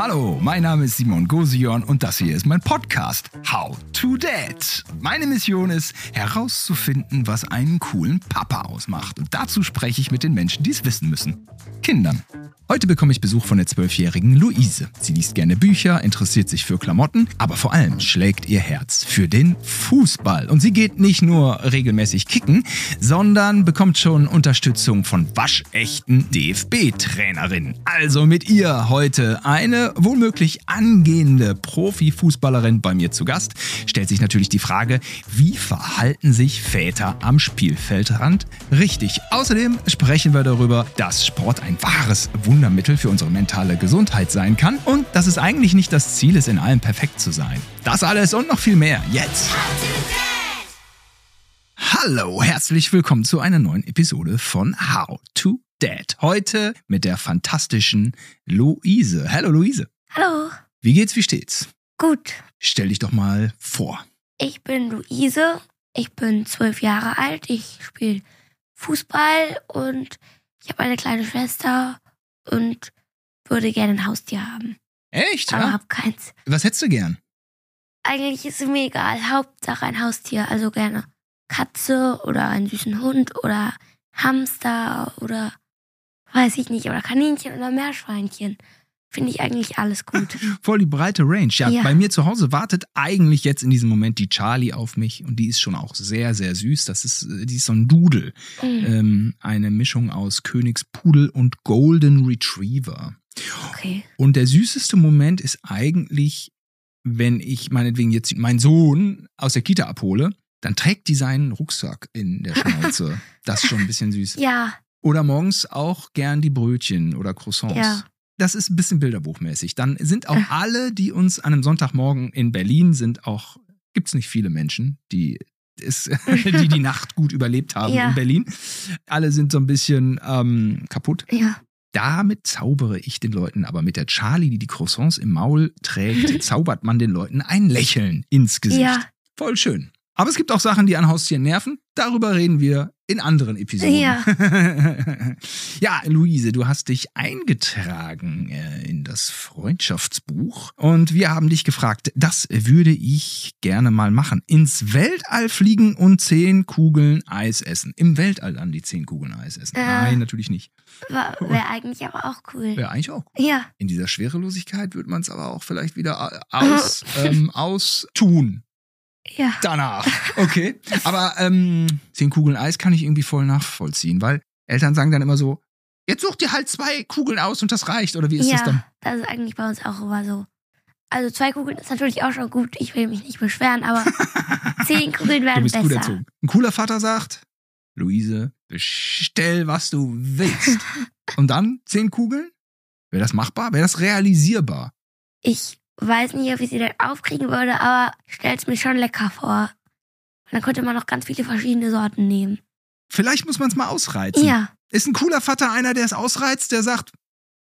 Hallo, mein Name ist Simon Gosion und das hier ist mein Podcast How to Dad. Meine Mission ist herauszufinden, was einen coolen Papa ausmacht. Und dazu spreche ich mit den Menschen, die es wissen müssen. Kindern. Heute bekomme ich Besuch von der zwölfjährigen Luise. Sie liest gerne Bücher, interessiert sich für Klamotten, aber vor allem schlägt ihr Herz für den Fußball. Und sie geht nicht nur regelmäßig kicken, sondern bekommt schon Unterstützung von waschechten DFB-Trainerinnen. Also mit ihr heute eine womöglich angehende Profifußballerin bei mir zu Gast. Stellt sich natürlich die Frage, wie verhalten sich Väter am Spielfeldrand richtig? Außerdem sprechen wir darüber, dass Sport ein wahres Wunder Wundermittel für unsere mentale Gesundheit sein kann und dass es eigentlich nicht das Ziel ist, in allem perfekt zu sein. Das alles und noch viel mehr jetzt. Hallo, herzlich willkommen zu einer neuen Episode von How to Dad. Heute mit der fantastischen Luise. Hallo Luise. Hallo. Wie geht's, wie steht's? Gut. Stell dich doch mal vor. Ich bin Luise. Ich bin zwölf Jahre alt. Ich spiele Fußball und ich habe eine kleine Schwester und würde gerne ein Haustier haben. Echt? Aber Ja? hab keins. Was hättest du gern? Eigentlich ist es mir egal. Hauptsache ein Haustier. Also gerne Katze oder einen süßen Hund oder Hamster oder weiß ich nicht. Oder Kaninchen oder Meerschweinchen. Finde ich eigentlich alles gut. Voll die breite Range. Ja, Ja. bei mir zu Hause wartet eigentlich jetzt in diesem Moment die Charlie auf mich und die ist schon auch sehr, sehr süß. Das ist, äh, die ist so ein Dudel. Mhm. Ähm, eine Mischung aus Königspudel und Golden Retriever. Okay. Und der süßeste Moment ist eigentlich, wenn ich meinetwegen jetzt meinen Sohn aus der Kita abhole, dann trägt die seinen Rucksack in der Schnauze. Das ist schon ein bisschen süß. Ja, Oder morgens auch gern die Brötchen oder Croissants. Ja. Das ist ein bisschen bilderbuchmäßig. Dann sind auch alle, die uns an einem Sonntagmorgen in Berlin sind, auch, gibt's nicht viele Menschen, die ist, die die Nacht gut überlebt haben Ja. in Berlin. Alle sind so ein bisschen ähm, kaputt. ja. Damit zaubere ich den Leuten, aber mit der Charlie, die die Croissants im Maul trägt, zaubert man den Leuten ein Lächeln ins Gesicht. Ja. Voll schön. Aber es gibt auch Sachen, die an Haustieren nerven. Darüber reden wir in anderen Episoden. Ja. ja, Luise, du hast dich eingetragen äh, in das Freundschaftsbuch und wir haben dich gefragt, das würde ich gerne mal machen. Ins Weltall fliegen und zehn Kugeln Eis essen. Im Weltall dann die zehn Kugeln Eis essen. Äh. Nein, natürlich nicht. Wäre eigentlich aber auch cool. Wäre eigentlich auch. Ja. In dieser Schwerelosigkeit wird man es aber auch vielleicht wieder aus, ähm, austun. Ja. Danach. Okay. Aber ähm, zehn Kugeln Eis kann ich irgendwie voll nachvollziehen, weil Eltern sagen dann immer so, jetzt such dir halt zwei Kugeln aus und das reicht. Oder wie ist ja, das dann? das ist eigentlich bei uns auch immer so. Also zwei Kugeln ist natürlich auch schon gut. Ich will mich nicht beschweren, aber zehn Kugeln Du wären bist gut besser. erzogen. Ein cooler Vater sagt, Luise, bestell, was du willst. und dann zehn Kugeln? Wäre das machbar? Wäre das realisierbar? Ich weiß nicht, ob ich sie dann aufkriegen würde, aber ich stell's mir schon lecker vor. Und dann könnte man noch ganz viele verschiedene Sorten nehmen. Vielleicht muss man es mal ausreizen. Ja. Ist ein cooler Vater einer, der es ausreizt, der sagt,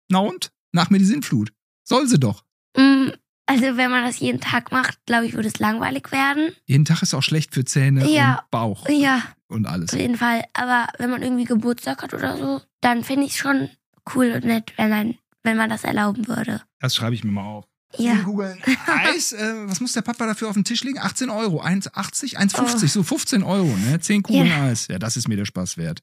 na und? Nach mir die Sinnflut. Soll sie doch. Mm, Also wenn man das jeden Tag macht, glaube ich, würde es langweilig werden. Jeden Tag ist auch schlecht für Zähne Ja. und Bauch Ja, und alles. auf jeden Fall. Aber wenn man irgendwie Geburtstag hat oder so, dann finde ich es schon cool und nett, wenn, ein, wenn man das erlauben würde. Das schreibe ich mir mal auf. Ja. Zehn Kugeln Eis, äh, was muss der Papa dafür auf dem Tisch legen? 18 Euro, 1,80, 1,50, Oh. so 15 Euro, ne? 10 Kugeln Ja. Eis. Ja, das ist mir der Spaß wert.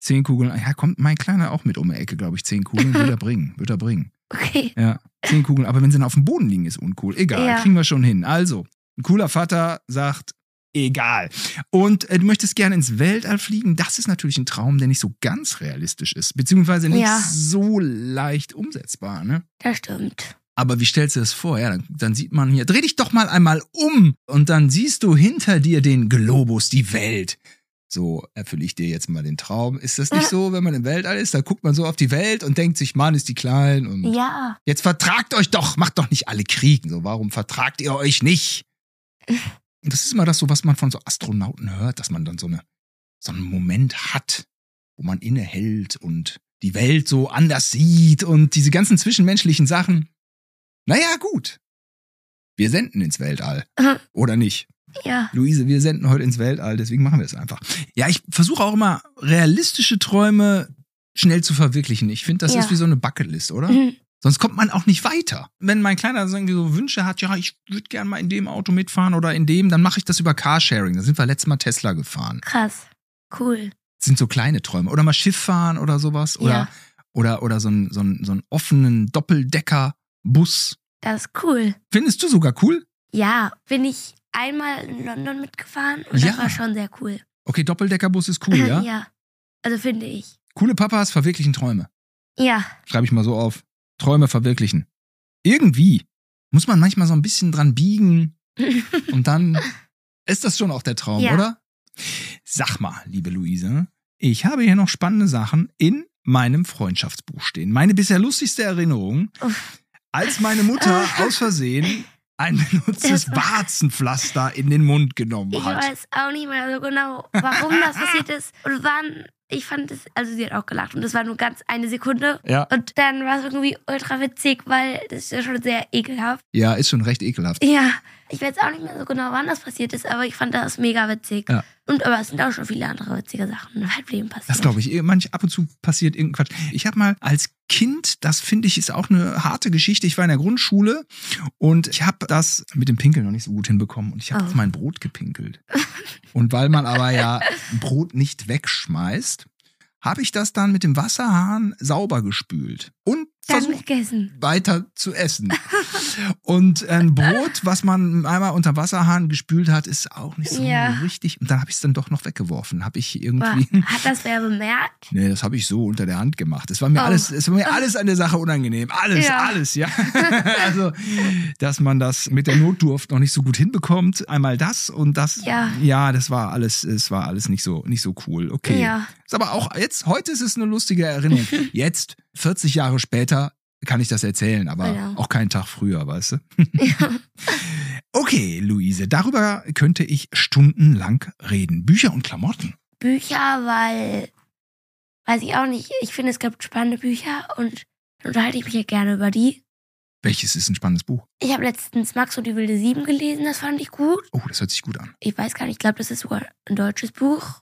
10 Kugeln, ja, kommt mein Kleiner auch mit um die Ecke, glaube ich. 10 Kugeln wird er bringen, wird er bringen. Okay. Ja, 10 Kugeln, aber wenn sie dann auf dem Boden liegen, ist uncool. Egal, Ja. kriegen wir schon hin. Also, ein cooler Vater sagt, egal. Und äh, du möchtest gerne ins Weltall fliegen. Das ist natürlich ein Traum, der nicht so ganz realistisch ist, beziehungsweise nicht Ja. so leicht umsetzbar, ne? Das stimmt. Aber wie stellst du das vor? Ja, dann, dann sieht man hier, dreh dich doch mal einmal um und dann siehst du hinter dir den Globus, die Welt. So erfülle ich dir jetzt mal den Traum. Ist das nicht so, wenn man im Weltall ist? Da guckt man so auf die Welt und denkt sich, Mann, ist die klein und Ja. jetzt vertragt euch doch, macht doch nicht alle Kriegen. So, warum vertragt ihr euch nicht? Und das ist immer das so, was man von so Astronauten hört, dass man dann so, eine, so einen Moment hat, wo man innehält und die Welt so anders sieht und diese ganzen zwischenmenschlichen Sachen. Naja, gut. Wir senden ins Weltall. Oder nicht? Ja. Luise, wir senden heute ins Weltall, deswegen machen wir es einfach. Ja, ich versuche auch immer realistische Träume schnell zu verwirklichen. Ich finde, das Ja. ist wie so eine Bucketlist, oder? Mhm. Sonst kommt man auch nicht weiter. Wenn mein Kleiner so irgendwie so Wünsche hat, ja, ich würde gerne mal in dem Auto mitfahren oder in dem, dann mache ich das über Carsharing. Da sind wir letztes Mal Tesla gefahren. Krass. Cool. Das sind so kleine Träume. Oder mal Schiff fahren oder sowas. Oder, Ja. oder, oder so einen so einen- so einen offenen Doppeldecker-Bus. Das ist cool. Findest du sogar cool? Ja, bin ich einmal in London mitgefahren und Ja. das war schon sehr cool. Okay, Doppeldeckerbus ist cool, ja? ja. Also finde ich. Coole Papas verwirklichen Träume. Ja. Schreibe ich mal so auf. Träume verwirklichen. Irgendwie muss man manchmal so ein bisschen dran biegen und dann ist das schon auch der Traum, Ja. oder? Sag mal, liebe Luise, ich habe hier noch spannende Sachen in meinem Freundschaftsbuch stehen. Meine bisher lustigste Erinnerung, Uff. Als meine Mutter aus Versehen ein benutztes Warzenpflaster in den Mund genommen Ich hat. weiß auch nicht mehr so genau, warum das passiert ist. Und wann, ich fand es, also sie hat auch gelacht und das war nur ganz eine Sekunde. Ja. Und dann war es irgendwie ultra witzig, weil das ist ja schon sehr ekelhaft. Ja, ist schon recht ekelhaft. Ja, ich weiß auch nicht mehr so genau, wann das passiert ist, aber ich fand das mega witzig. Ja. Und aber es sind auch schon viele andere witzige Sachen im Leben passiert. Das glaube ich. Manch ab und zu passiert irgendein Quatsch. Ich habe mal als Kind, das finde ich ist auch eine harte Geschichte. Ich war in der Grundschule und ich habe das mit dem Pinkeln noch nicht so gut hinbekommen und ich habe Oh. auf mein Brot gepinkelt. Und weil man aber ja Brot nicht wegschmeißt, habe ich das dann mit dem Wasserhahn sauber gespült und versucht weiter zu essen. Und ein Brot, was man einmal unter Wasserhahn gespült hat, ist auch nicht so Ja. richtig. Und dann habe ich es dann doch noch weggeworfen. Habe ich irgendwie. hat das wer bemerkt? Nee, das habe ich so unter der Hand gemacht. Es war mir Oh. alles, es war mir alles an der Sache unangenehm. Alles, Ja. alles, ja. also, dass man das mit der Notdurft noch nicht so gut hinbekommt. Einmal das und das. Ja. Ja, das war alles, es war alles nicht so, nicht so cool. Okay. Ja. Ist aber auch jetzt, heute ist es eine lustige Erinnerung. Jetzt, 40 Jahre später, kann ich das erzählen, aber Genau. auch keinen Tag früher, weißt du? okay, Luise, darüber könnte ich stundenlang reden. Bücher und Klamotten. Bücher, weil, weiß ich auch nicht, ich finde, es gibt spannende Bücher und dann unterhalte ich mich ja gerne über die. Welches ist ein spannendes Buch? Ich habe letztens Max und die wilde Sieben gelesen, das fand ich gut. Oh, das hört sich gut an. Ich weiß gar nicht, ich glaube, das ist sogar ein deutsches Buch.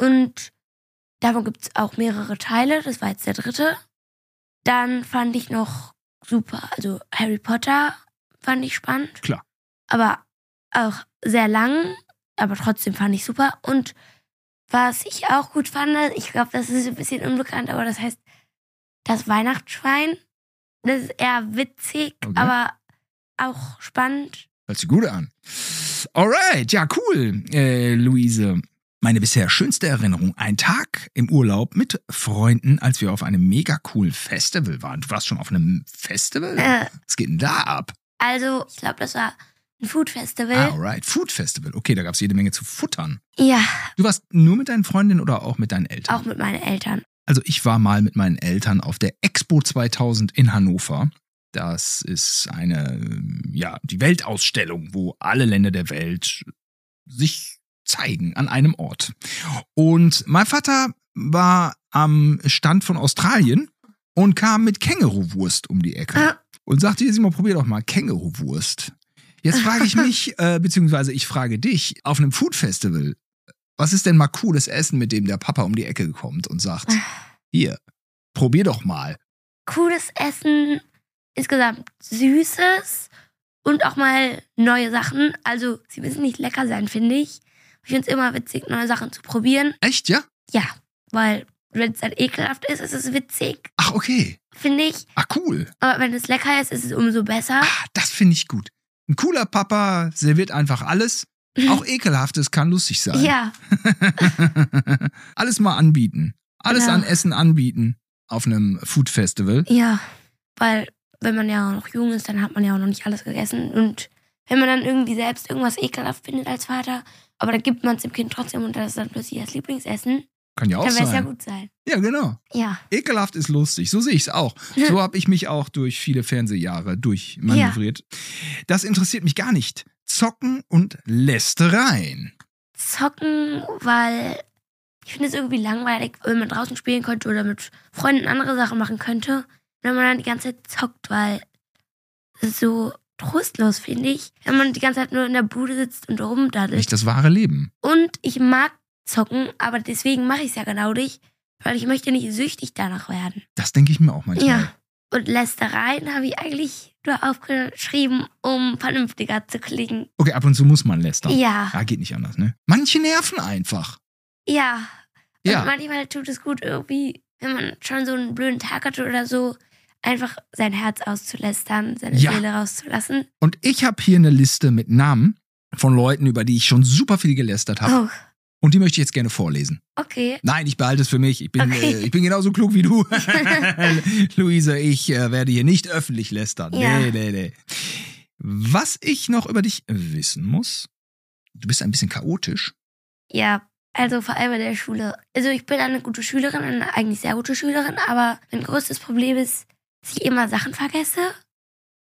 Und davon gibt es auch mehrere Teile, das war jetzt der dritte. Dann fand ich noch super, also Harry Potter fand ich spannend. Klar. Aber auch sehr lang, aber trotzdem fand ich super. Und was ich auch gut fand, ich glaube, das ist ein bisschen unbekannt, aber das heißt das Weihnachtsschwein. Das ist eher witzig, Okay. aber auch spannend. Hört sich gut an. Alright, ja, cool, äh, Luise. Meine bisher schönste Erinnerung, ein Tag im Urlaub mit Freunden, als wir auf einem mega coolen Festival waren. Du warst schon auf einem Festival? Äh, Was geht denn da ab? also, ich glaube, das war ein Food Festival. Ah, alright, Food Festival. Okay, da gab es jede Menge zu futtern. Ja, Du warst nur mit deinen Freundinnen oder auch mit deinen Eltern? auch mit meinen Eltern. Also ich war mal mit meinen Eltern auf der Expo 2000 in Hannover. Das ist eine, ja, die Weltausstellung, wo alle Länder der Welt sich zeigen an einem Ort. Und mein Vater war am Stand von Australien und kam mit Känguruwurst um die Ecke Ah. und sagte, hier Simon, probier doch mal Känguruwurst. Jetzt frage ich mich, äh, beziehungsweise ich frage dich, auf einem Food Festival, was ist denn mal cooles Essen, mit dem der Papa um die Ecke kommt und sagt, hier, probier doch mal. Cooles Essen, insgesamt Süßes und auch mal neue Sachen. Also, sie müssen nicht lecker sein, finde ich. Ich finde es immer witzig, neue Sachen zu probieren. Echt, ja? Ja, weil wenn es dann ekelhaft ist, ist es witzig, Ach, okay. finde ich. Ah, cool. Aber wenn es lecker ist, ist es umso besser. Ah, das finde ich gut. Ein cooler Papa serviert einfach alles. Auch ekelhaftes kann lustig sein. Ja, alles mal anbieten. Alles Genau. an Essen anbieten auf einem Food Festival. ja. Weil, wenn man ja noch jung ist, dann hat man ja auch noch nicht alles gegessen. Und wenn man dann irgendwie selbst irgendwas ekelhaft findet als Vater, aber dann gibt man es dem Kind trotzdem und das ist dann plötzlich das Lieblingsessen, Kann ja auch dann wäre es ja sein. gut sein. Ja, genau. Ja. Ekelhaft ist lustig. So sehe ich es auch. So habe ich mich auch durch viele Fernsehjahre durchmanövriert. Das interessiert mich gar nicht. Zocken und Lästereien. Zocken, weil ich finde es irgendwie langweilig, wenn man draußen spielen könnte oder mit Freunden andere Sachen machen könnte. Wenn man dann die ganze Zeit zockt, weil so trostlos, finde ich. Wenn man die ganze Zeit nur in der Bude sitzt und rumdaddelt. Nicht das wahre Leben. Und ich mag zocken, aber deswegen mache ich es ja genau nicht, weil ich möchte nicht süchtig danach werden. Das denke ich mir auch manchmal. Ja. Und Lästereien habe ich eigentlich nur aufgeschrieben, um vernünftiger zu klingen. Okay, ab und zu muss man lästern. Ja, Ja, geht nicht anders, ne? Manche nerven einfach. ja. Und Ja. manchmal tut es gut, irgendwie, wenn man schon so einen blöden Tag hatte oder so, einfach sein Herz auszulästern, seine Ja. Seele rauszulassen. Und ich habe hier eine Liste mit Namen von Leuten, über die ich schon super viel gelästert habe. Oh, Und die möchte ich jetzt gerne vorlesen. okay. Nein, ich behalte es für mich. Ich bin, Okay. äh, ich bin genauso klug wie du. Luise, ich äh, werde hier nicht öffentlich lästern. Ja. Nee, nee, nee. Was ich noch über dich wissen muss, du bist ein bisschen chaotisch. Ja, also vor allem in der Schule. Also ich bin eine gute Schülerin, eine eigentlich sehr gute Schülerin, aber mein größtes Problem ist, dass ich immer Sachen vergesse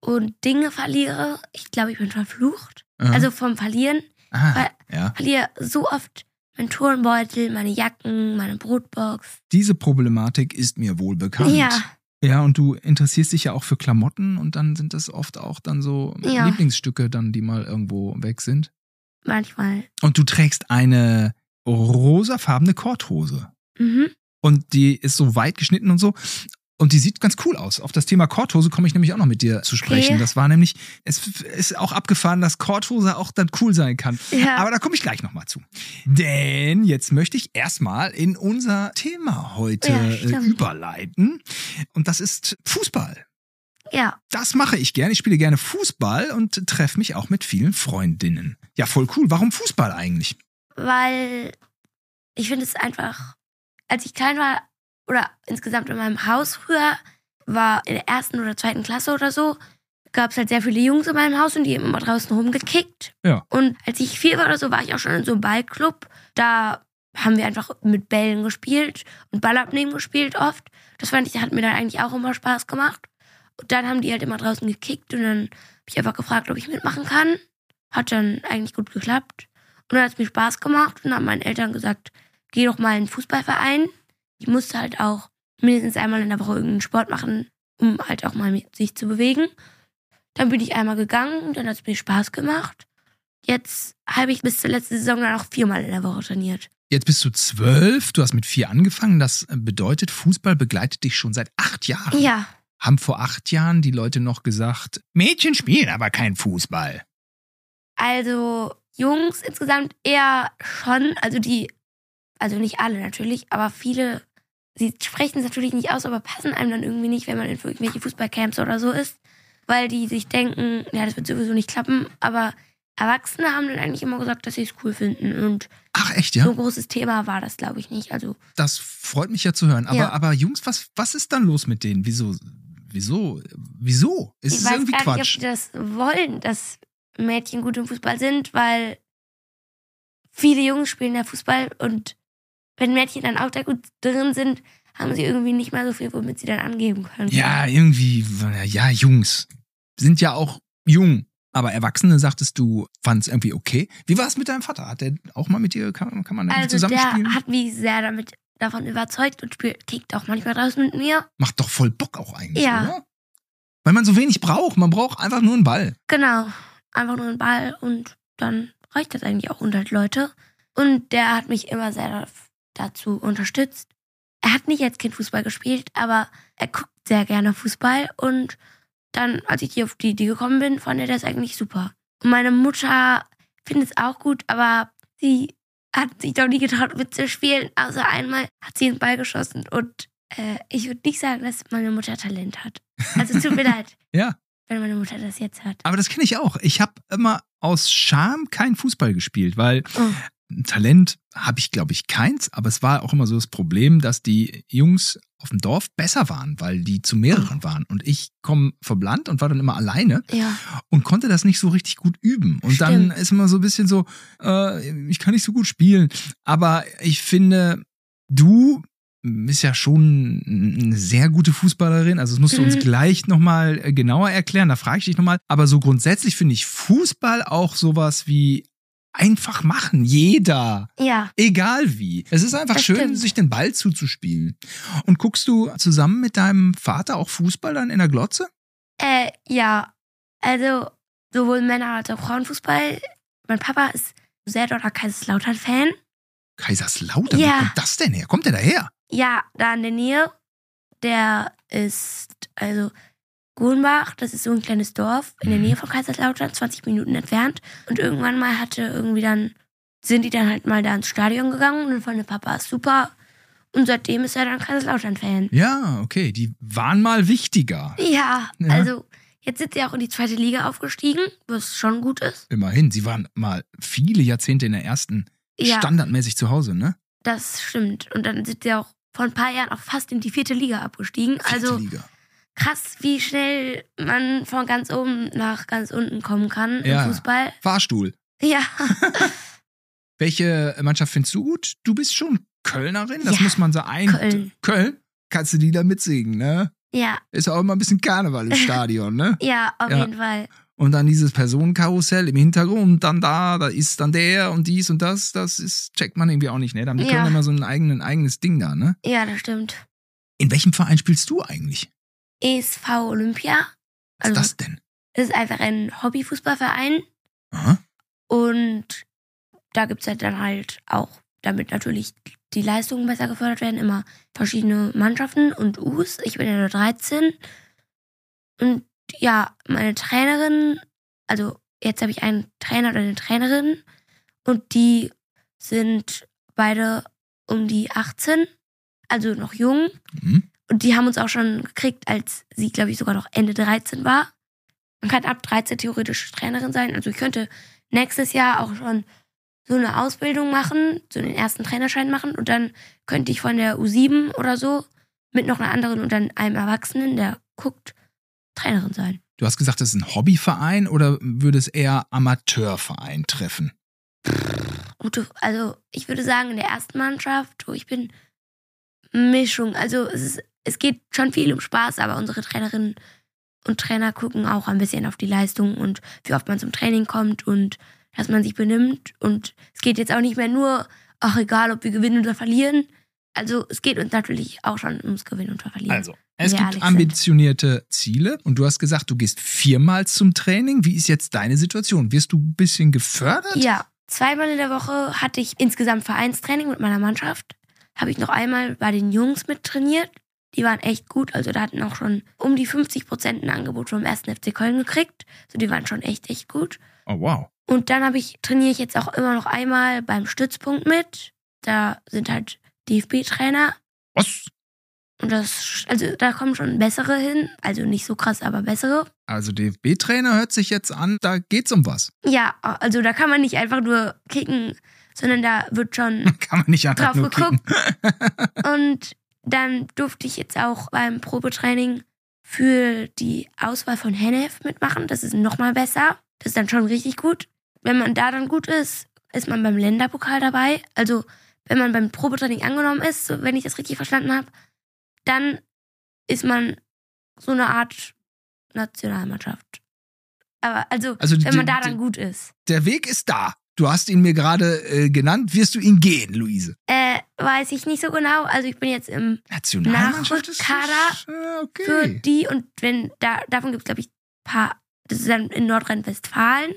und Dinge verliere. Ich glaube, ich bin verflucht. Aha. Also vom Verlieren. Aha, weil- ja. Verliere so oft meinen Turnbeutel, meine Jacken, meine Brotbox. Diese Problematik ist mir wohl bekannt. Ja, Ja, und du interessierst dich ja auch für Klamotten und dann sind das oft auch dann so Ja. Lieblingsstücke dann, die mal irgendwo weg sind. manchmal. Und du trägst eine rosafarbene Korthose. Mhm. Und die ist so weit geschnitten und so. Und die sieht ganz cool aus. Auf das Thema Korthose komme ich nämlich auch noch mit dir zu sprechen. Okay. Das war nämlich, es ist auch abgefahren, dass Korthose auch dann cool sein kann. Ja. Aber da komme ich gleich nochmal zu. Denn jetzt möchte ich erstmal in unser Thema heute Ja, äh, überleiten. Und das ist Fußball. ja, Das mache ich gerne. Ich spiele gerne Fußball und treffe mich auch mit vielen Freundinnen. Ja, voll cool. Warum Fußball eigentlich? weil ich finde es einfach, als ich klein war oder insgesamt in meinem Haus früher, war in der ersten oder zweiten Klasse oder so, gab es halt sehr viele Jungs in meinem Haus und die haben immer draußen rumgekickt. Ja. Und als ich vier war oder so, war ich auch schon in so einem Ballclub. Da haben wir einfach mit Bällen gespielt und Ballabnehmen gespielt oft. Das fand ich, hat mir dann eigentlich auch immer Spaß gemacht. Und dann haben die halt immer draußen gekickt und dann habe ich einfach gefragt, ob ich mitmachen kann. Hat dann eigentlich gut geklappt. Und dann hat es mir Spaß gemacht und haben meinen Eltern gesagt, geh doch mal in einen Fußballverein. Ich musste halt auch mindestens einmal in der Woche irgendeinen Sport machen, um halt auch mal mit sich zu bewegen. Dann bin ich einmal gegangen und dann hat es mir Spaß gemacht. Jetzt habe ich bis zur letzten Saison dann auch viermal in der Woche trainiert. Jetzt bist du zwölf, du hast mit vier angefangen. Das bedeutet, Fußball begleitet dich schon seit acht Jahren. Ja, Haben vor acht Jahren die Leute noch gesagt, Mädchen spielen aber kein Fußball. also Jungs insgesamt eher schon, also die, also nicht alle natürlich, aber viele, sie sprechen es natürlich nicht aus, aber passen einem dann irgendwie nicht, wenn man in irgendwelche Fußballcamps oder so ist, weil die sich denken, ja, das wird sowieso nicht klappen, aber Erwachsene haben dann eigentlich immer gesagt, dass sie es cool finden und Ach echt, so ja? ein großes Thema war das, glaube ich, nicht. Also Das freut mich ja zu hören. Aber, Ja. aber Jungs, was, was ist dann los mit denen? Wieso? Wieso? Wieso? Ist ich es weiß irgendwie gar Quatsch? nicht, ob die das wollen, dass Mädchen gut im Fußball sind, weil viele Jungs spielen ja Fußball und wenn Mädchen dann auch da gut drin sind, haben sie irgendwie nicht mehr so viel, womit sie dann angeben können. Ja, irgendwie, ja, Jungs sind ja auch jung. Aber Erwachsene, sagtest du, fand es irgendwie okay. Wie war es mit deinem Vater? Hat der auch mal mit dir, kann, kann man also der zusammenspielen? hat mich sehr damit davon überzeugt und spielt, kickt auch manchmal draußen mit mir. Macht doch voll Bock auch eigentlich, Ja. oder? Weil man so wenig braucht. Man braucht einfach nur einen Ball. Genau. Einfach nur ein Ball und dann reicht das eigentlich auch 100 Leute. Und der hat mich immer sehr dazu unterstützt. Er hat nicht als Kind Fußball gespielt, aber er guckt sehr gerne Fußball. Und dann, als ich hier auf die Idee gekommen bin, fand er das eigentlich super. Und meine Mutter findet es auch gut, aber sie hat sich doch nie getraut mitzuspielen. Außer einmal hat sie einen Ball geschossen. Und äh, ich würde nicht sagen, dass meine Mutter Talent hat. Also tut mir leid, Ja. wenn meine Mutter das jetzt hat. Aber das kenne ich auch. Ich habe immer aus Scham kein Fußball gespielt, weil Oh. Talent habe ich, glaube ich, keins. Aber es war auch immer so das Problem, dass die Jungs auf dem Dorf besser waren, weil die zu mehreren waren. Und ich komme vom Land und war dann immer alleine Ja. und konnte das nicht so richtig gut üben. Und dann Stimmt. ist immer so ein bisschen so, äh, ich kann nicht so gut spielen. Aber ich finde, du bist ja schon eine sehr gute Fußballerin. Also das musst du uns Mhm. gleich nochmal genauer erklären. Da frage ich dich nochmal. Aber so grundsätzlich finde ich Fußball auch sowas wie einfach machen. Jeder. Ja. Egal wie. Es ist einfach Das schön, stimmt. sich den Ball zuzuspielen. Und guckst du zusammen mit deinem Vater auch Fußball dann in der Glotze? Äh, ja. Also, sowohl Männer- als auch Frauenfußball. Mein Papa ist sehr doller Kaiserslautern-Fan. Kaiserslautern, Ja. wo kommt das denn her? Kommt der daher? Ja, da in der Nähe. der ist, also Gurnbach, das ist so ein kleines Dorf in der Mhm. Nähe von Kaiserslautern, 20 Minuten entfernt. Und irgendwann mal hatte irgendwie dann, sind die dann halt mal da ins Stadion gegangen und dann fand der Papa ist super. Und seitdem ist er dann Kaiserslautern-Fan. Ja, okay. Die waren mal wichtiger. Ja, Ja. also jetzt sind sie auch in die zweite Liga aufgestiegen, was schon gut ist. Immerhin. Sie waren mal viele Jahrzehnte in der ersten Ja, standardmäßig zu Hause, ne? das stimmt. Und dann sind sie auch vor ein paar Jahren auch fast in die vierte Liga abgestiegen. Vierte Also Liga. Krass, wie schnell man von ganz oben nach ganz unten kommen kann Ja. im Fußball. Fahrstuhl. Ja, Welche Mannschaft findest du gut? Du bist schon Kölnerin, das Ja, muss man sagen. Ein- Köln. Köln? Kannst du die da mitsingen, ne? ja, Ist auch immer ein bisschen Karneval im Stadion, ne? ja, auf Ja. jeden Fall. Und dann dieses Personenkarussell im Hintergrund, dann da, da ist dann der und dies und das, das ist, checkt man irgendwie auch nicht, ne? Da haben die Ja. Kölner immer so ein eigenen, eigenes Ding da, ne? Ja, das stimmt. In welchem Verein spielst du eigentlich? ESV Olympia. Was Also, ist das denn? das ist einfach ein Hobbyfußballverein. Aha. Und da gibt es halt dann halt auch, damit natürlich die Leistungen besser gefördert werden, immer verschiedene Mannschaften und Us. Ich bin ja nur 13. Und ja, meine Trainerin, also jetzt habe ich einen Trainer oder eine Trainerin und die sind beide um die 18, also noch jung. Mhm. Und die haben uns auch schon gekriegt, als sie, glaube ich, sogar noch Ende 13 war. Man kann ab 13 theoretisch Trainerin sein. Also ich könnte nächstes Jahr auch schon so eine Ausbildung machen, so den ersten Trainerschein machen und dann könnte ich von der U7 oder so mit noch einer anderen und dann einem Erwachsenen, der guckt, Trainerin sein. Du hast gesagt, das ist ein Hobbyverein oder würde es eher Amateurverein treffen? Gute, also ich würde sagen, in der ersten Mannschaft, wo ich bin, Mischung. Also es, ist, es geht schon viel um Spaß, aber unsere Trainerinnen und Trainer gucken auch ein bisschen auf die Leistung und wie oft man zum Training kommt und dass man sich benimmt. Und es geht jetzt auch nicht mehr nur, ach egal, ob wir gewinnen oder verlieren. Also es geht uns natürlich auch schon ums Gewinnen und Verlieren. Also, es Ja, gibt ambitionierte Ziele und du hast gesagt, du gehst viermal zum Training. Wie ist jetzt deine Situation? Wirst du ein bisschen gefördert? Ja, zweimal in der Woche hatte ich insgesamt Vereinstraining mit meiner Mannschaft. Habe ich noch einmal bei den Jungs mit trainiert. Die waren echt gut. Also da hatten auch schon um die 50 Prozent ein Angebot vom 1. FC Köln gekriegt. Also die waren schon echt, echt gut. Oh, wow. Und dann habe ich, trainiere ich jetzt auch immer noch einmal beim Stützpunkt mit. Da sind halt DFB-Trainer. Was? Und das, also da kommen schon bessere hin. Also nicht so krass, aber bessere. Also DFB-Trainer hört sich jetzt an, da geht's um was. Ja, also da kann man nicht einfach nur kicken, sondern da wird schon Kann man nicht einfach drauf nur kicken. geguckt. Und dann durfte ich jetzt auch beim Probetraining für die Auswahl von Hennef mitmachen. Das ist nochmal besser. Das ist dann schon richtig gut. Wenn man da dann gut ist, ist man beim Länderpokal dabei. Also wenn man beim Probetraining angenommen ist, so wenn ich das richtig verstanden habe, dann ist man so eine Art Nationalmannschaft. Aber also, Also wenn man da dann gut ist. Der Weg ist da. Du hast ihn mir gerade äh, genannt. Wirst du ihn gehen, Luise? Äh, weiß ich nicht so genau. Also ich bin jetzt im Nationalmannschaft ist Nachrückkader äh, für okay. die und wenn da davon gibt es glaube ich ein paar das ist dann in Nordrhein-Westfalen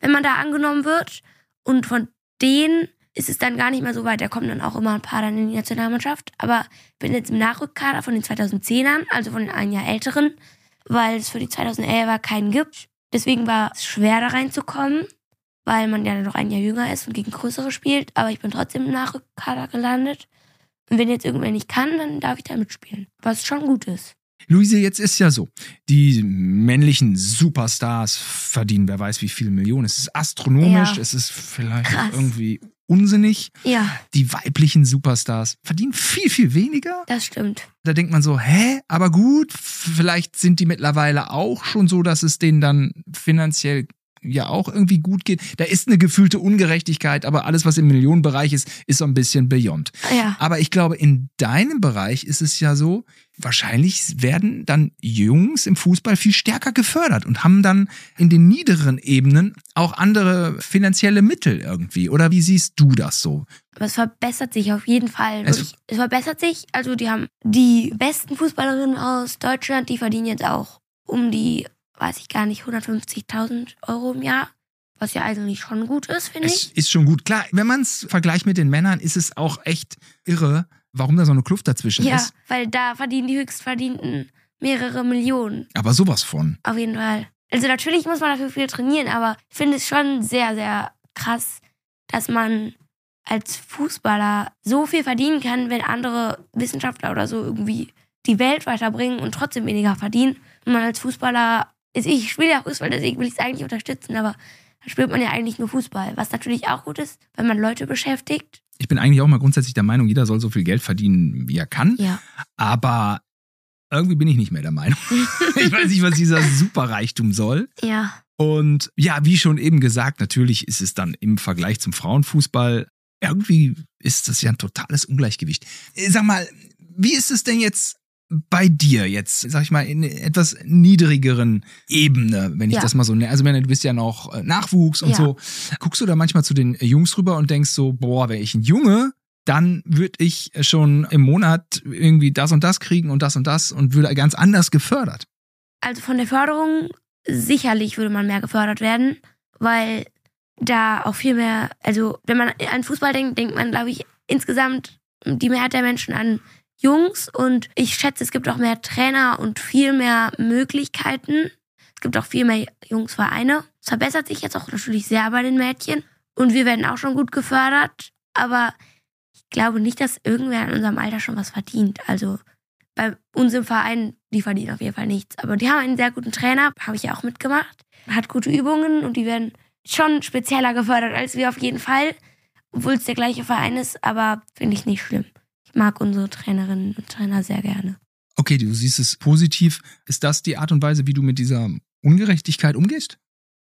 wenn man da angenommen wird und von denen ist es dann gar nicht mehr so weit da kommen dann auch immer ein paar dann in die Nationalmannschaft aber ich bin jetzt im Nachrückkader von den 2010ern also von den ein Jahr älteren weil es für die 2011er keinen gibt deswegen war es schwer da reinzukommen weil man ja noch ein Jahr jünger ist und gegen größere spielt aber ich bin trotzdem im Nachrückkader gelandet und wenn jetzt irgendwer nicht kann, dann darf ich da mitspielen. Was schon gut ist. Luise, jetzt ist ja so, die männlichen Superstars verdienen, wer weiß wie viele Millionen. Es ist astronomisch, Ja. es ist vielleicht Krass. irgendwie unsinnig. Ja, Die weiblichen Superstars verdienen viel, viel weniger. das stimmt. Da denkt man so, hä, aber gut, vielleicht sind die mittlerweile auch schon so, dass es denen dann finanziell ja auch irgendwie gut geht. Da ist eine gefühlte Ungerechtigkeit, aber alles, was im Millionenbereich ist, ist so ein bisschen beyond. Ja, Aber ich glaube, in deinem Bereich ist es ja so, wahrscheinlich werden dann Jungs im Fußball viel stärker gefördert und haben dann in den niederen Ebenen auch andere finanzielle Mittel irgendwie. Oder wie siehst du das so? es verbessert sich auf jeden Fall. Es- Wirklich. Es verbessert sich. Also die haben die besten Fußballerinnen aus Deutschland, die verdienen jetzt auch um die, weiß ich gar nicht, 150.000 Euro im Jahr. Was ja eigentlich schon gut ist, finde ich. ist schon gut. Klar, wenn man es vergleicht mit den Männern, ist es auch echt irre, warum da so eine Kluft dazwischen Ja, ist. weil da verdienen die Höchstverdienten mehrere Millionen. Aber sowas von. Auf jeden Fall. Also natürlich muss man dafür viel trainieren, aber ich finde es schon sehr, sehr krass, dass man als Fußballer so viel verdienen kann, wenn andere Wissenschaftler oder so irgendwie die Welt weiterbringen und trotzdem weniger verdienen. Und man als Fußballer ich spiele ja Fußball, deswegen will ich es eigentlich unterstützen, aber da spielt man ja eigentlich nur Fußball, was natürlich auch gut ist, wenn man Leute beschäftigt. Ich bin eigentlich auch mal grundsätzlich der Meinung, jeder soll so viel Geld verdienen, wie er kann. Ja. Aber irgendwie bin ich nicht mehr der Meinung. ich weiß nicht, was dieser Superreichtum soll. Ja. Und ja, wie schon eben gesagt, natürlich ist es dann im Vergleich zum Frauenfußball, irgendwie ist das ja ein totales Ungleichgewicht. Sag mal, wie ist es denn jetzt bei dir jetzt, sag ich mal, in etwas niedrigeren Ebene, wenn ich Ja. das mal so nenne? Also, wenn du bist ja noch äh, Nachwuchs und Ja. so. Guckst du da manchmal zu den Jungs rüber und denkst so, boah, wäre ich ein Junge, dann würde ich schon im Monat irgendwie das und das kriegen und das und das und würde ganz anders gefördert. Also von der Förderung sicherlich würde man mehr gefördert werden, weil da auch viel mehr, also wenn man an Fußball denkt, denkt man, glaube ich, insgesamt die Mehrheit der Menschen an Jungs und ich schätze, es gibt auch mehr Trainer und viel mehr Möglichkeiten. Es gibt auch viel mehr Jungsvereine. Es verbessert sich jetzt auch natürlich sehr bei den Mädchen und wir werden auch schon gut gefördert, aber ich glaube nicht, dass irgendwer in unserem Alter schon was verdient. Also bei uns im Verein, die verdienen auf jeden Fall nichts. Aber die haben einen sehr guten Trainer, habe ich ja auch mitgemacht. Hat gute Übungen und die werden schon spezieller gefördert als wir auf jeden Fall. Obwohl es der gleiche Verein ist, aber finde ich nicht schlimm. Mag unsere Trainerinnen und Trainer sehr gerne. Okay, du siehst es positiv. Ist das die Art und Weise, wie du mit dieser Ungerechtigkeit umgehst?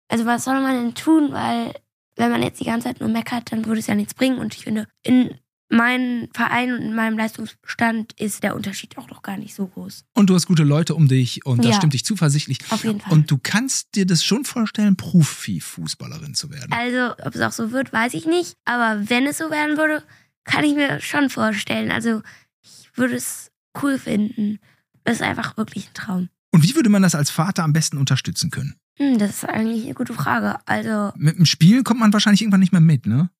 Also was soll man denn tun? Weil wenn man jetzt die ganze Zeit nur meckert, dann würde es ja nichts bringen. Und ich finde, in meinem Verein und in meinem Leistungsstand ist der Unterschied auch noch gar nicht so groß. Und du hast gute Leute um dich und das Ja. stimmt dich zuversichtlich. Auf jeden Fall. Und du kannst dir das schon vorstellen, Profifußballerin zu werden. Also, ob es auch so wird, weiß ich nicht. Aber wenn es so werden würde, kann ich mir schon vorstellen. Also, ich würde es cool finden. Das ist einfach wirklich ein Traum. Und wie würde man das als Vater am besten unterstützen können? Hm, das ist eigentlich eine gute Frage. Also, Mit dem Spiel kommt man wahrscheinlich irgendwann nicht mehr mit, ne?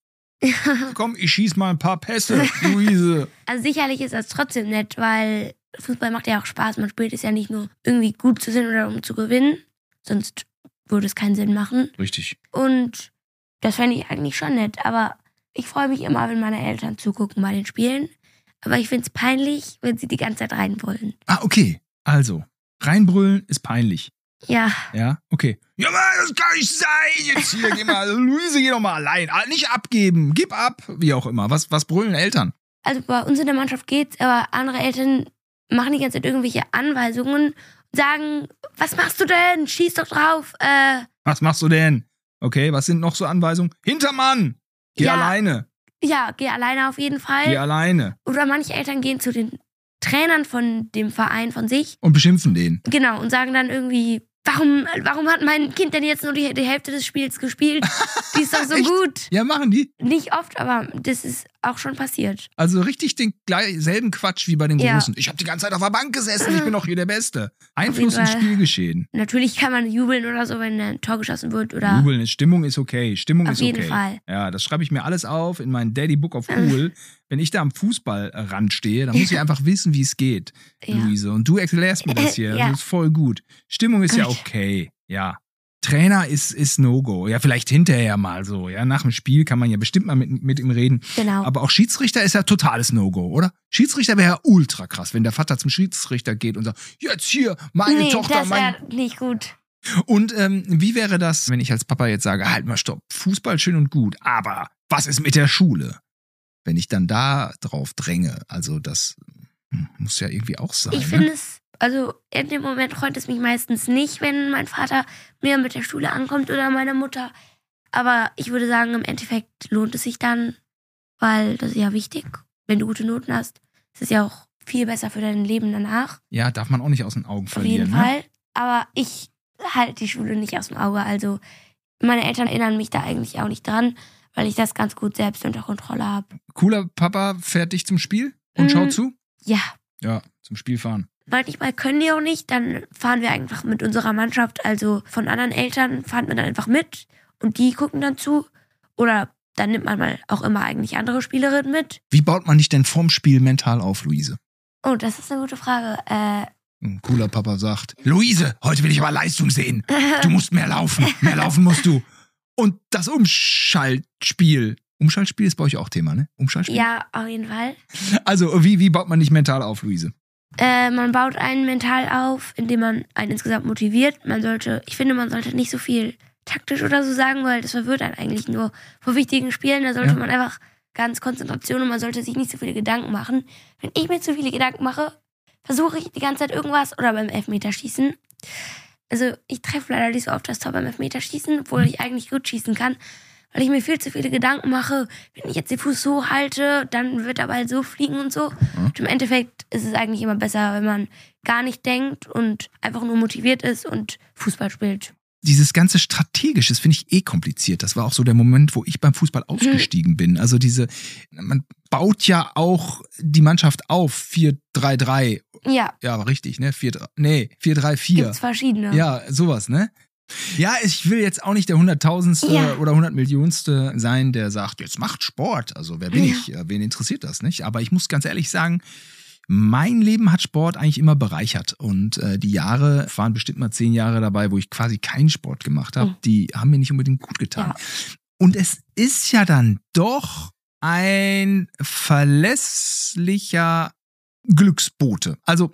Komm, ich schieß mal ein paar Pässe, Luise. also sicherlich ist das trotzdem nett, weil Fußball macht ja auch Spaß. Man spielt es ja nicht nur irgendwie gut zu sein oder um zu gewinnen. Sonst würde es keinen Sinn machen. Richtig. Und das fände ich eigentlich schon nett. Aber ich freue mich immer, wenn meine Eltern zugucken bei den Spielen. Aber ich finde es peinlich, wenn sie die ganze Zeit rein wollen. Ah, okay. Also, reinbrüllen ist peinlich. Ja, Ja, okay. Ja, Mann, das kann nicht sein. Jetzt hier, geh mal, Luise, geh doch mal allein. Ah, Nicht abgeben, gib ab, wie auch immer. Was, was brüllen Eltern? also bei uns in der Mannschaft geht's, aber andere Eltern machen die ganze Zeit irgendwelche Anweisungen und sagen, was machst du denn? Schieß doch drauf. Äh, Was machst du denn? Okay, was sind noch so Anweisungen? Hintermann! Geh Ja. alleine. ja, geh alleine auf jeden Fall. Geh alleine. Oder manche Eltern gehen zu den Trainern von dem Verein von sich, Und beschimpfen den. genau, und sagen dann irgendwie, warum, warum hat mein Kind denn jetzt nur die, die Hälfte des Spiels gespielt? Die ist doch so gut. Ja, machen die. Nicht oft, aber das ist auch schon passiert. Also richtig den selben Quatsch wie bei den Ja. Großen. Ich habe die ganze Zeit auf der Bank gesessen, ich bin doch hier der Beste. Einfluss jeden ins Fall. Spielgeschehen. Natürlich kann man jubeln oder so, wenn ein Tor geschossen wird oder Jubeln ist, Stimmung ist okay. Stimmung Auf ist jeden okay. Fall. Ja, das schreibe ich mir alles auf in mein Daddy Book of Cool. Wenn ich da am Fußballrand stehe, dann muss ich einfach wissen, wie es geht, ja. Luise. Und du erklärst mir das hier. Ja. Das ist voll gut. Stimmung ist ja Gut. okay. Ja. Trainer ist, ist No-Go. Ja, vielleicht hinterher mal so. Ja, nach dem Spiel kann man ja bestimmt mal mit, mit ihm reden. Genau. Aber auch Schiedsrichter ist ja totales No-Go, oder? Schiedsrichter wäre ja ultra krass, wenn der Vater zum Schiedsrichter geht und sagt, jetzt hier, meine nee, Tochter, das mein. wäre nicht gut. Und ähm, wie wäre das, wenn ich als Papa jetzt sage, halt mal stopp, Fußball schön und gut, aber was ist mit der Schule? Wenn ich dann da drauf dränge, also das hm, muss ja irgendwie auch sein. Ich ne? finde es, also in dem Moment freut es mich meistens nicht, wenn mein Vater mir mit der Schule ankommt oder meine Mutter. Aber ich würde sagen, im Endeffekt lohnt es sich dann, weil das ist ja wichtig. Wenn du gute Noten hast, ist es ja auch viel besser für dein Leben danach. Ja, darf man auch nicht aus den Augen Auf verlieren. jeden ne? Fall. Aber ich halte die Schule nicht aus dem Auge. Also meine Eltern erinnern mich da eigentlich auch nicht dran, weil ich das ganz gut selbst unter Kontrolle habe. Cooler Papa fährt dich zum Spiel und Mhm. schaut zu? Ja, Ja, zum Spiel fahren. Manchmal können die auch nicht, dann fahren wir einfach mit unserer Mannschaft, also von anderen Eltern fahren wir dann einfach mit und die gucken dann zu. Oder dann nimmt man mal auch immer eigentlich andere Spielerinnen mit. Wie baut man dich denn vorm Spiel mental auf, Luise? Oh, das ist eine gute Frage. Äh, Ein cooler Papa sagt, Luise, heute will ich aber Leistung sehen. Du musst mehr laufen. Mehr laufen musst du. Und das Umschaltspiel. Umschaltspiel ist bei euch auch Thema, ne? Umschaltspiel? ja, auf jeden Fall. Also, wie, wie baut man dich mental auf, Luise? Äh, man baut einen mental auf, indem man einen insgesamt motiviert. Man sollte, ich finde, man sollte nicht so viel taktisch oder so sagen, weil das verwirrt einen eigentlich nur. Vor wichtigen Spielen, da sollte Ja. man einfach ganz Konzentration und man sollte sich nicht so viele Gedanken machen. Wenn ich mir zu viele Gedanken mache, versuche ich die ganze Zeit irgendwas oder beim Elfmeterschießen. Also ich treffe leider nicht so oft das Tor beim Elfmeterschießen, obwohl ich eigentlich gut schießen kann, weil ich mir viel zu viele Gedanken mache. Wenn ich jetzt den Fuß so halte, dann wird der Ball so fliegen und so. Und im Endeffekt ist es eigentlich immer besser, wenn man gar nicht denkt und einfach nur motiviert ist und Fußball spielt. Dieses ganze Strategische, das finde ich eh kompliziert. Das war auch so der Moment, wo ich beim Fußball ausgestiegen bin. Also diese, man baut ja auch die Mannschaft auf. 4-3-3. Ja, Ja, aber richtig, ne? 4, nee, 4-3-4. gibt's verschiedene. Ja, sowas, ne? Ja, ich will jetzt auch nicht der hunderttausendste Ja. oder hundertmillionste sein, der sagt, jetzt macht Sport. Also wer bin Ja. ich? Wen interessiert das nicht? Aber ich muss ganz ehrlich sagen, mein Leben hat Sport eigentlich immer bereichert. Und äh, die Jahre waren bestimmt mal zehn Jahre dabei, wo ich quasi keinen Sport gemacht habe. Mhm. Die haben mir nicht unbedingt gut getan. Ja. Und es ist ja dann doch ein verlässlicher Glücksbote. Also,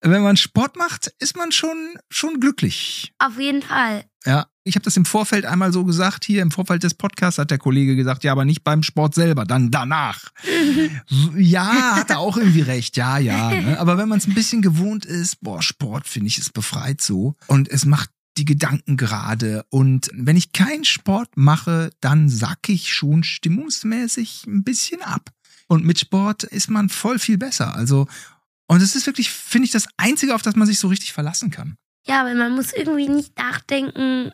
wenn man Sport macht, ist man schon, schon glücklich. Auf jeden Fall. Ja, ich habe das im Vorfeld einmal so gesagt, hier im Vorfeld des Podcasts hat der Kollege gesagt, ja, aber nicht beim Sport selber, dann danach. ja, hat er auch irgendwie recht, ja, ja. Ne? Aber wenn man es ein bisschen gewohnt ist, boah, Sport finde ich, ist befreit so. Und es macht die Gedanken gerade. Und wenn ich keinen Sport mache, dann sack ich schon stimmungsmäßig ein bisschen ab. Und mit Sport ist man voll viel besser. Also, und es ist wirklich, finde ich, das Einzige, auf das man sich so richtig verlassen kann. Ja, weil man muss irgendwie nicht nachdenken.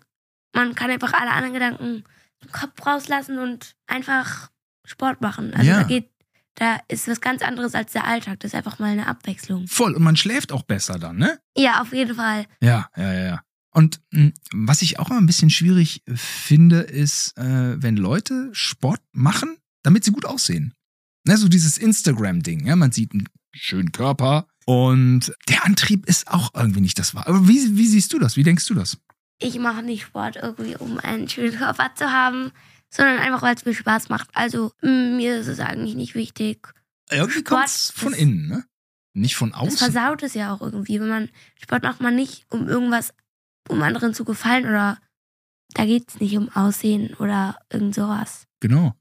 Man kann einfach alle anderen Gedanken im Kopf rauslassen und einfach Sport machen. Also Ja. da geht, da ist was ganz anderes als der Alltag. Das ist einfach mal eine Abwechslung. Voll. Und man schläft auch besser dann, ne? Ja, auf jeden Fall. Ja, ja, ja, ja. Und mh, was ich auch immer ein bisschen schwierig finde, ist, äh, wenn Leute Sport machen, damit sie gut aussehen. Ne, so dieses Instagram-Ding, ja, man sieht einen schönen Körper und der Antrieb ist auch irgendwie nicht das Wahre. Aber wie, wie siehst du das? Wie denkst du das? Ich mache nicht Sport irgendwie, um einen schönen Körper zu haben, sondern einfach, weil es mir Spaß macht. Also mir ist es eigentlich nicht wichtig. Irgendwie Sport kommt's von innen, ne? Nicht von Das außen. versaut es ja auch irgendwie. Wenn man Sport macht man nicht, um irgendwas, um anderen zu gefallen oder da geht es nicht um Aussehen oder irgend sowas. Genau.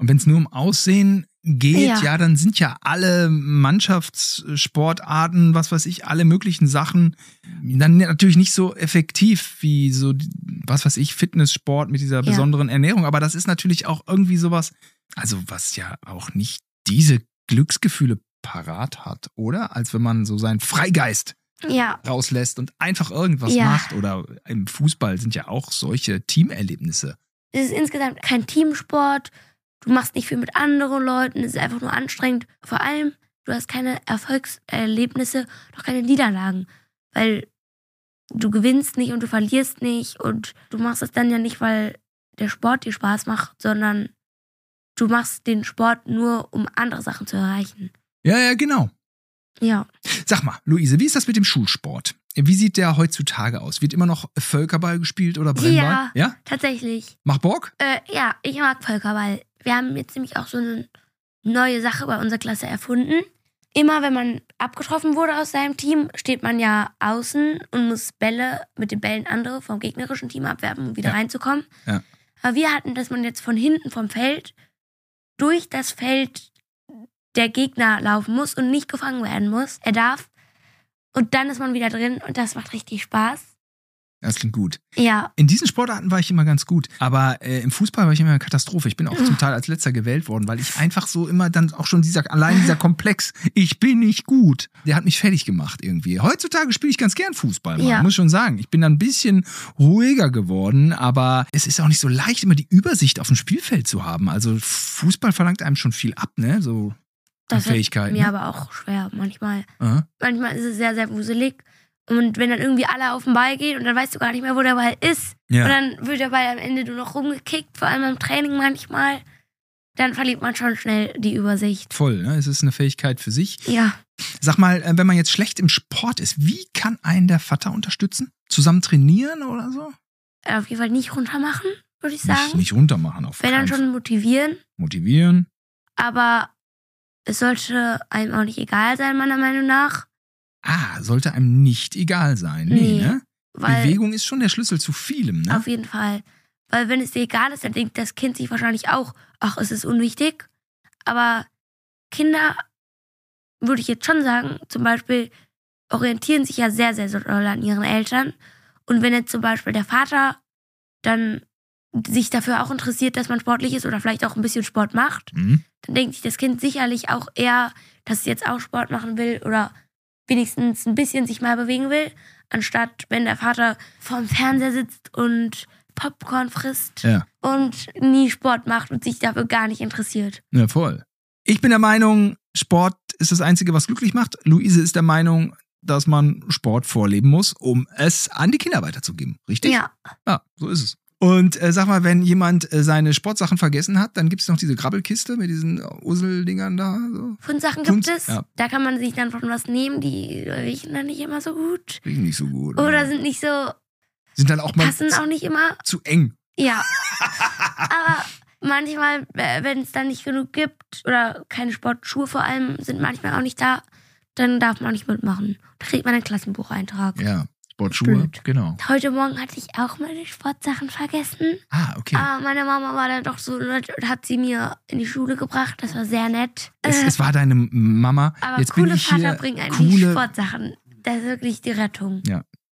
Ja. Und wenn es nur um Aussehen geht, ja. Ja. dann sind ja alle Mannschaftssportarten, was weiß ich, alle möglichen Sachen dann natürlich nicht so effektiv wie so, was weiß ich, Fitnesssport mit dieser Ja. besonderen Ernährung. Aber das ist natürlich auch irgendwie sowas, also was ja auch nicht diese Glücksgefühle parat hat, oder? Als wenn man so seinen Freigeist Ja, rauslässt und einfach irgendwas Ja. macht. Oder im Fußball sind ja auch solche Teamerlebnisse. es ist insgesamt kein Teamsport. Du machst nicht viel mit anderen Leuten. Es ist einfach nur anstrengend. Vor allem, du hast keine Erfolgserlebnisse, doch keine Niederlagen. Weil du gewinnst nicht und du verlierst nicht. Und du machst es dann ja nicht, weil der Sport dir Spaß macht, sondern du machst den Sport nur, um andere Sachen zu erreichen. Ja, ja, genau. Ja. Sag mal, Luise, wie ist das mit dem Schulsport? Wie sieht der heutzutage aus? Wird immer noch Völkerball gespielt oder Brennball? Ja. Ja? Tatsächlich. Macht Bock? Äh, ja, ich mag Völkerball. Wir haben jetzt nämlich auch so eine neue Sache bei unserer Klasse erfunden. Immer wenn man abgetroffen wurde aus seinem Team, steht man ja außen und muss Bälle mit den Bällen andere vom gegnerischen Team abwerfen, um wieder Ja. reinzukommen. Ja. Aber wir hatten, dass man jetzt von hinten vom Feld durch das Feld der Gegner laufen muss und nicht gefangen werden muss. Er darf. Und dann ist man wieder drin und das macht richtig Spaß. Das klingt gut. Ja, In diesen Sportarten war ich immer ganz gut, aber äh, im Fußball war ich immer eine Katastrophe. Ich bin auch zum Teil als letzter gewählt worden, weil ich einfach so immer dann auch schon dieser, allein dieser Komplex, ich bin nicht gut, der hat mich fertig gemacht irgendwie. Heutzutage spiele ich ganz gern Fußball, Mann, Ja. muss schon sagen. Ich bin dann ein bisschen ruhiger geworden, aber es ist auch nicht so leicht, immer die Übersicht auf dem Spielfeld zu haben. Also Fußball verlangt einem schon viel ab, ne? So das Fähigkeiten. mir ne? aber auch schwer manchmal. Aha. Manchmal ist es sehr, sehr wuselig. Und wenn dann irgendwie alle auf den Ball gehen und dann weißt du gar nicht mehr, wo der Ball ist. Ja. Und dann wird der Ball am Ende nur noch rumgekickt, vor allem im Training manchmal. Dann verliert man schon schnell die Übersicht. Voll, ne? Es ist eine Fähigkeit für sich. Ja. Sag mal, äh, wenn man jetzt schlecht im Sport ist, wie kann einen der Vater unterstützen? Zusammen trainieren oder so? Auf jeden Fall nicht runtermachen, würde ich Nicht, sagen. nicht runtermachen auf Wenn dann schon motivieren. Fall. Motivieren. Aber es sollte einem auch nicht egal sein, meiner Meinung nach. Ah, sollte einem nicht egal sein. Nee, Nee, ne? Weil Bewegung ist schon der Schlüssel zu vielem, ne? Auf jeden Fall. Weil wenn es dir egal ist, dann denkt das Kind sich wahrscheinlich auch, ach, es ist unwichtig. Aber Kinder, würde ich jetzt schon sagen, zum Beispiel orientieren sich ja sehr, sehr doll an ihren Eltern. Und wenn jetzt zum Beispiel der Vater dann sich dafür auch interessiert, dass man sportlich ist oder vielleicht auch ein bisschen Sport macht, Mhm. dann denkt sich das Kind sicherlich auch eher, dass es jetzt auch Sport machen will oder wenigstens ein bisschen sich mal bewegen will, anstatt wenn der Vater vorm Fernseher sitzt und Popcorn frisst Ja. und nie Sport macht und sich dafür gar nicht interessiert. Ja, voll. Ich bin der Meinung, Sport ist das Einzige, was glücklich macht. Luise ist der Meinung, dass man Sport vorleben muss, um es an die Kinder weiterzugeben. Richtig? Ja, Ja, so ist es. Und äh, sag mal, wenn jemand äh, seine Sportsachen vergessen hat, dann gibt es noch diese Grabbelkiste mit diesen Useldingern da. So. Fundsachen Fund- gibt es. ja. Da kann man sich dann von was nehmen, die riechen dann nicht immer so gut. Riechen nicht so gut. Oder sind nicht so, sind dann auch mal passen auch nicht immer. zu eng. Ja. Aber manchmal, äh, wenn es dann nicht genug gibt oder keine Sportschuhe vor allem sind manchmal auch nicht da, dann darf man nicht mitmachen. Da kriegt man einen Klassenbucheintrag. Ja, Sportschuhe, Blöd. genau. Heute Morgen hatte ich auch meine Sportsachen vergessen. Ah, okay. Aber meine Mama war dann doch so nett und hat sie mir in die Schule gebracht. Das war sehr nett. Es, Äh, es war deine Mama. aber Jetzt bin coole ich hier. Vater bringen eigentlich die coole Sportsachen. Das ist wirklich die Rettung.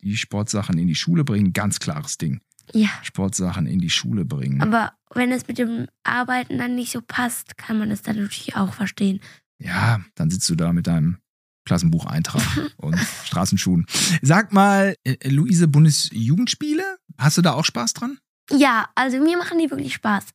die Sportsachen in die Schule bringen, ganz klares Ding. Ja. Sportsachen in die Schule bringen. Aber wenn es mit dem Arbeiten dann nicht so passt, kann man das dann natürlich auch verstehen. Ja, dann sitzt du da mit deinem Klassenbucheintrag und Straßenschuhen. Sag mal, äh, Luise, Bundesjugendspiele, hast du da auch Spaß dran? Ja, also mir machen die wirklich Spaß.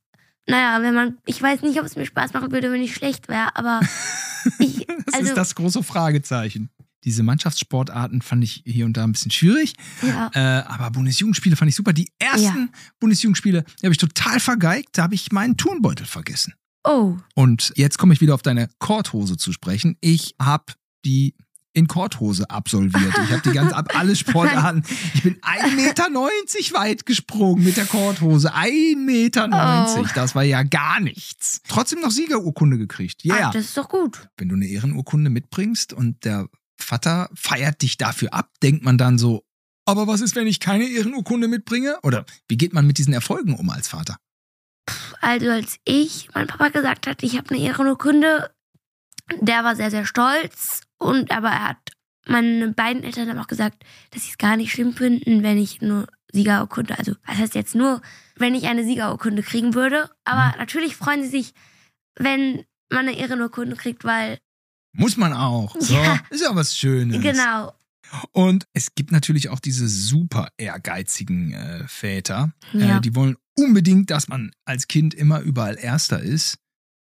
Naja, wenn man, ich weiß nicht, ob es mir Spaß machen würde, wenn ich schlecht wäre, aber ich, Das also, ist das große Fragezeichen. Diese Mannschaftssportarten fand ich hier und da ein bisschen schwierig, ja, äh, aber Bundesjugendspiele fand ich super. Die ersten Bundesjugendspiele, die habe ich total vergeigt, da habe ich meinen Turnbeutel vergessen. oh, Und jetzt komme ich wieder auf deine Korthose zu sprechen. Ich habe die in Korthose absolviert. Ich habe die ganz ab alle Sportarten. Ich bin 1,90 Meter weit gesprungen mit der Korthose. 1,90 Meter. Oh. Das war ja gar nichts. Trotzdem noch Siegerurkunde gekriegt. Ja. ach, das ist doch gut. Wenn du eine Ehrenurkunde mitbringst und der Vater feiert dich dafür ab, denkt man dann so, aber was ist, wenn ich keine Ehrenurkunde mitbringe? Oder wie geht man mit diesen Erfolgen um als Vater? Also als ich, mein Papa gesagt hat, ich habe eine Ehrenurkunde, der war sehr, sehr stolz und aber er hat, meine beiden Eltern haben auch gesagt, dass sie es gar nicht schlimm finden, wenn ich nur Siegerurkunde, also was heißt jetzt nur, wenn ich eine Siegerurkunde kriegen würde. Aber natürlich freuen sie sich, wenn man eine Ehrenurkunde kriegt, weil, Muss man auch. So, Ja. ist ja was Schönes. genau, Und es gibt natürlich auch diese super ehrgeizigen äh, Väter. Ja. Äh, die wollen unbedingt, dass man als Kind immer überall Erster ist.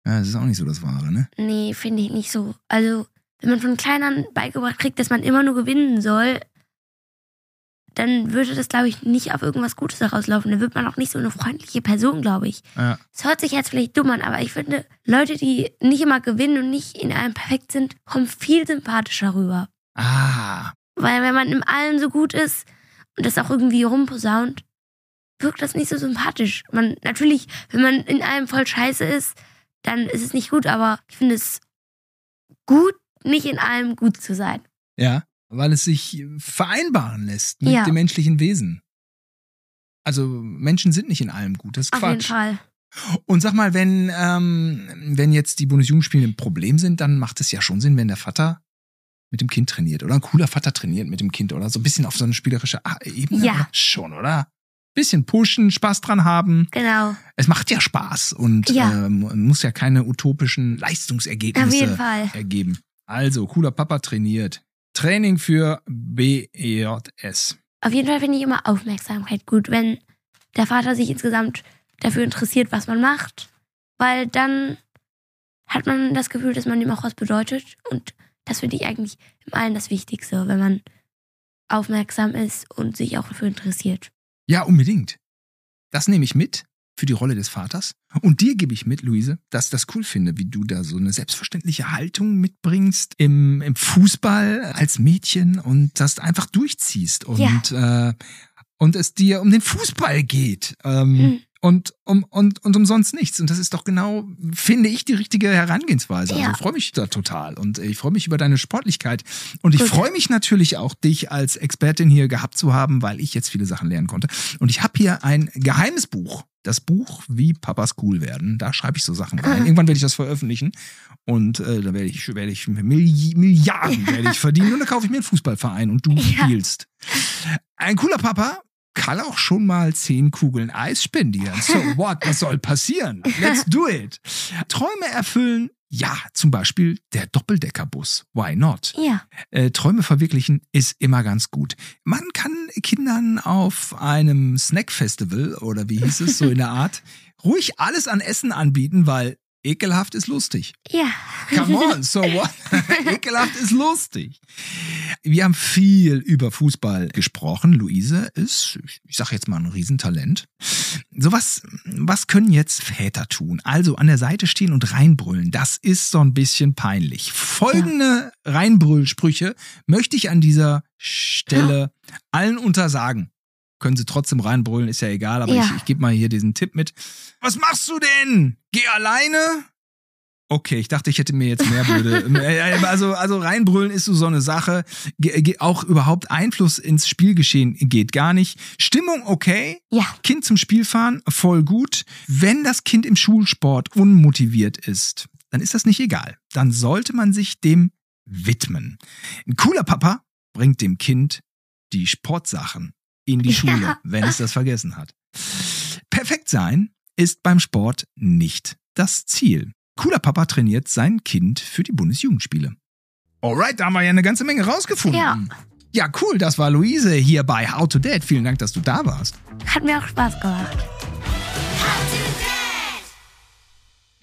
Ja, das ist auch nicht so das Wahre, ne? nee, finde ich nicht so. Also, wenn man von klein an beigebracht kriegt, dass man immer nur gewinnen soll, dann würde das, glaube ich, nicht auf irgendwas Gutes herauslaufen. Dann wird man auch nicht so eine freundliche Person, glaube ich. Ja. Es hört sich jetzt vielleicht dumm an, aber ich finde, Leute, die nicht immer gewinnen und nicht in allem perfekt sind, kommen viel sympathischer rüber. Ah, Weil wenn man in allem so gut ist und das auch irgendwie rumposaunt, wirkt das nicht so sympathisch. Man, natürlich, wenn man in allem voll scheiße ist, dann ist es nicht gut, aber ich finde es gut, nicht in allem gut zu sein. ja, weil es sich vereinbaren lässt mit Ja. dem menschlichen Wesen. Also Menschen sind nicht in allem gut, das ist Auf jeden Quatsch. Fall. Und sag mal, wenn, ähm, wenn jetzt die Bundesjugendspiele ein Problem sind, dann macht es ja schon Sinn, wenn der Vater mit dem Kind trainiert. Oder ein cooler Vater trainiert mit dem Kind oder so ein bisschen auf so eine spielerische Ebene. Ja. Schon, oder? Bisschen pushen, Spaß dran haben. Genau. Es macht ja Spaß und Ja. ähm, muss ja keine utopischen Auf jeden Leistungsergebnisse Fall. ergeben. Also, cooler Papa trainiert. Training für BEJS. Auf jeden Fall finde ich immer Aufmerksamkeit gut, wenn der Vater sich insgesamt dafür interessiert, was man macht. Weil dann hat man das Gefühl, dass man ihm auch was bedeutet. Und das finde ich eigentlich im Allen das Wichtigste, wenn man aufmerksam ist und sich auch dafür interessiert. Ja, unbedingt. Das nehme ich mit für die Rolle des Vaters. Und dir gebe ich mit, Luise, dass ich das cool finde, wie du da so eine selbstverständliche Haltung mitbringst im, im Fußball als Mädchen und das einfach durchziehst und, ja. äh, und es dir um den Fußball geht. Ähm, mhm und, um, und, und umsonst nichts. Und das ist doch genau, finde ich, die richtige Herangehensweise. Also ja. Also ich freue mich da total und ich freue mich über deine Sportlichkeit. Und ich freue mich natürlich auch, dich als Expertin hier gehabt zu haben, weil ich jetzt viele Sachen lernen konnte. Und ich habe hier ein geheimes Buch. Das Buch, wie Papas cool werden. Da schreibe ich so Sachen rein. Irgendwann werde ich das veröffentlichen. Und äh, da werde ich, werde ich Milli Milliarden werde ich verdienen. Und dann kaufe ich mir einen Fußballverein und du ja. spielst. Ein cooler Papa kann auch schon mal zehn Kugeln Eis spendieren. So what? Was soll passieren? Let's do it. Träume erfüllen. Ja, zum Beispiel der Doppeldeckerbus. Why not? Ja. Äh, Träume verwirklichen ist immer ganz gut. Man kann Kindern auf einem Snackfestival oder wie hieß es so in der Art ruhig alles an Essen anbieten, weil Ekelhaft ist lustig. Ja. Come on, so what? Ekelhaft ist lustig. Wir haben viel über Fußball gesprochen. Luise ist, ich sag jetzt mal, ein Riesentalent. So was, was können jetzt Väter tun? Also an der Seite stehen und reinbrüllen. Das ist so ein bisschen peinlich. Folgende ja. Reinbrüllsprüche möchte ich an dieser Stelle allen untersagen können sie trotzdem reinbrüllen, ist ja egal, aber ja. ich, ich gebe mal hier diesen Tipp mit. Was machst du denn? Geh alleine? Okay, ich dachte, ich hätte mir jetzt mehr blöde. Also, also reinbrüllen ist so, so eine Sache. Ge auch überhaupt Einfluss ins Spielgeschehen geht gar nicht. Stimmung okay. Ja. Kind zum Spiel fahren, voll gut. Wenn das Kind im Schulsport unmotiviert ist, dann ist das nicht egal. Dann sollte man sich dem widmen. Ein cooler Papa bringt dem Kind die Sportsachen in die Schule, ja. wenn es das vergessen hat. Perfekt sein ist beim Sport nicht das Ziel. Cooler Papa trainiert sein Kind für die Bundesjugendspiele. Alright, da haben wir ja eine ganze Menge rausgefunden. Ja. Ja, cool, das war Luise hier bei How to Dad. Vielen Dank, dass du da warst. Hat mir auch Spaß gemacht.